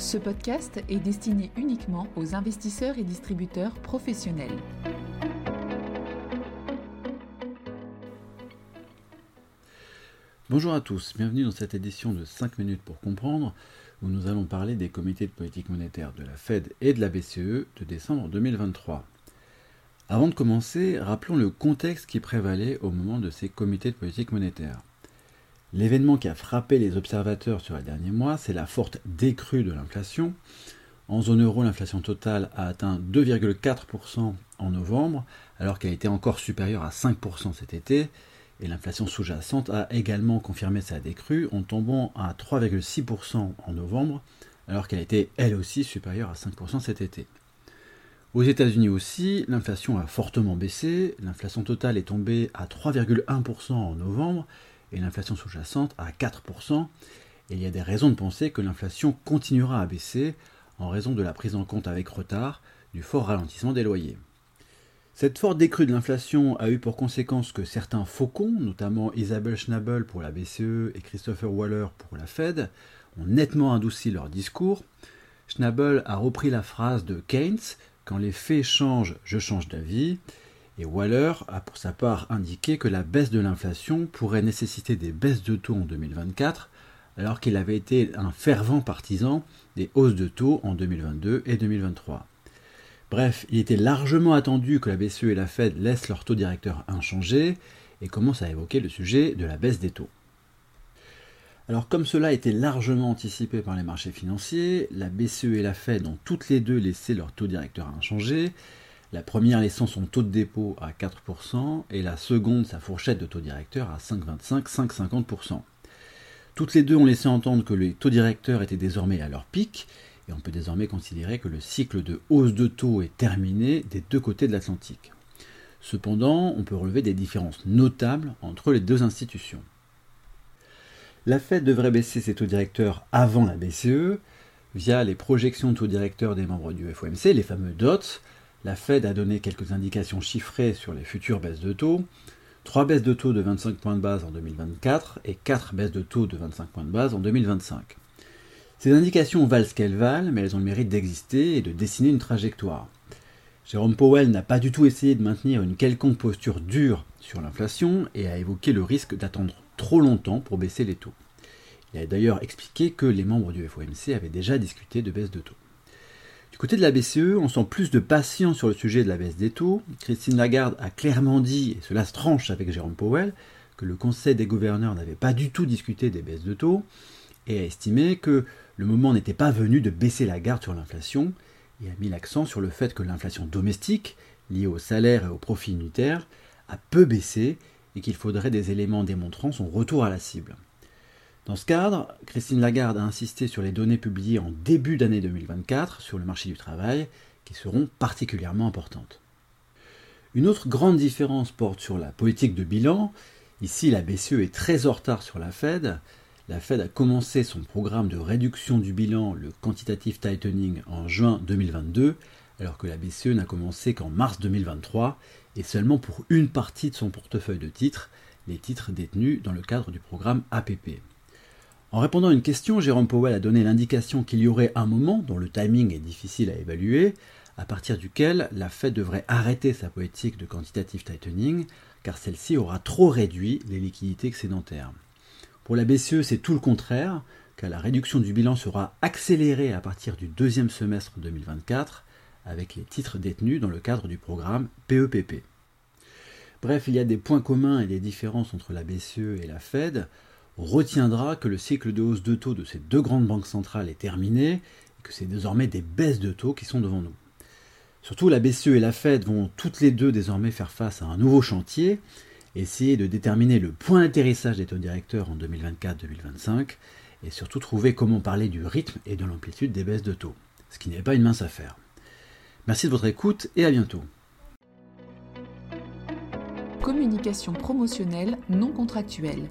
Ce podcast est destiné uniquement aux investisseurs et distributeurs professionnels. Bonjour à tous, bienvenue dans cette édition de 5 minutes pour comprendre, où nous allons parler des comités de politique monétaire de la Fed et de la BCE de décembre 2023. Avant de commencer, rappelons le contexte qui prévalait au moment de ces comités de politique monétaire. L'événement qui a frappé les observateurs sur les derniers mois, c'est la forte décrue de l'inflation. En zone euro, l'inflation totale a atteint 2,4% en novembre, alors qu'elle était encore supérieure à 5% cet été. Et l'inflation sous-jacente a également confirmé sa décrue en tombant à 3,6% en novembre, alors qu'elle était elle aussi supérieure à 5% cet été. Aux États-Unis aussi, l'inflation a fortement baissé, l'inflation totale est tombée à 3,1% en novembre et l'inflation sous-jacente à 4%, et il y a des raisons de penser que l'inflation continuera à baisser en raison de la prise en compte avec retard du fort ralentissement des loyers. Cette forte décrue de l'inflation a eu pour conséquence que certains faucons, notamment Isabelle Schnabel pour la BCE et Christopher Waller pour la Fed, ont nettement adouci leur discours. Schnabel a repris la phrase de Keynes Quand les faits changent, je change d'avis. Et Waller a pour sa part indiqué que la baisse de l'inflation pourrait nécessiter des baisses de taux en 2024, alors qu'il avait été un fervent partisan des hausses de taux en 2022 et 2023. Bref, il était largement attendu que la BCE et la Fed laissent leur taux directeur inchangé et commencent à évoquer le sujet de la baisse des taux. Alors comme cela était largement anticipé par les marchés financiers, la BCE et la Fed ont toutes les deux laissé leur taux directeur inchangé, la première laissant son taux de dépôt à 4% et la seconde sa fourchette de taux directeur à 5,25-5,50%. Toutes les deux ont laissé entendre que les taux directeurs étaient désormais à leur pic et on peut désormais considérer que le cycle de hausse de taux est terminé des deux côtés de l'Atlantique. Cependant, on peut relever des différences notables entre les deux institutions. La Fed devrait baisser ses taux directeurs avant la BCE via les projections de taux directeurs des membres du FOMC, les fameux DOTS, la Fed a donné quelques indications chiffrées sur les futures baisses de taux. 3 baisses de taux de 25 points de base en 2024 et 4 baisses de taux de 25 points de base en 2025. Ces indications valent ce qu'elles valent, mais elles ont le mérite d'exister et de dessiner une trajectoire. Jérôme Powell n'a pas du tout essayé de maintenir une quelconque posture dure sur l'inflation et a évoqué le risque d'attendre trop longtemps pour baisser les taux. Il a d'ailleurs expliqué que les membres du FOMC avaient déjà discuté de baisse de taux. Du côté de la BCE, on sent plus de patience sur le sujet de la baisse des taux. Christine Lagarde a clairement dit, et cela se tranche avec Jérôme Powell, que le Conseil des gouverneurs n'avait pas du tout discuté des baisses de taux, et a estimé que le moment n'était pas venu de baisser la garde sur l'inflation, et a mis l'accent sur le fait que l'inflation domestique, liée au salaire et au profit unitaire, a peu baissé et qu'il faudrait des éléments démontrant son retour à la cible. Dans ce cadre, Christine Lagarde a insisté sur les données publiées en début d'année 2024 sur le marché du travail, qui seront particulièrement importantes. Une autre grande différence porte sur la politique de bilan. Ici, la BCE est très en retard sur la Fed. La Fed a commencé son programme de réduction du bilan, le quantitative tightening, en juin 2022, alors que la BCE n'a commencé qu'en mars 2023, et seulement pour une partie de son portefeuille de titres, les titres détenus dans le cadre du programme APP. En répondant à une question, Jérôme Powell a donné l'indication qu'il y aurait un moment, dont le timing est difficile à évaluer, à partir duquel la Fed devrait arrêter sa politique de quantitative tightening, car celle-ci aura trop réduit les liquidités excédentaires. Pour la BCE, c'est tout le contraire, car la réduction du bilan sera accélérée à partir du deuxième semestre 2024, avec les titres détenus dans le cadre du programme PEPP. E Bref, il y a des points communs et des différences entre la BCE et la Fed, retiendra que le cycle de hausse de taux de ces deux grandes banques centrales est terminé et que c'est désormais des baisses de taux qui sont devant nous. Surtout, la BCE et la Fed vont toutes les deux désormais faire face à un nouveau chantier, essayer de déterminer le point d'atterrissage des taux directeurs en 2024-2025 et surtout trouver comment parler du rythme et de l'amplitude des baisses de taux, ce qui n'est pas une mince affaire. Merci de votre écoute et à bientôt. Communication promotionnelle non contractuelle.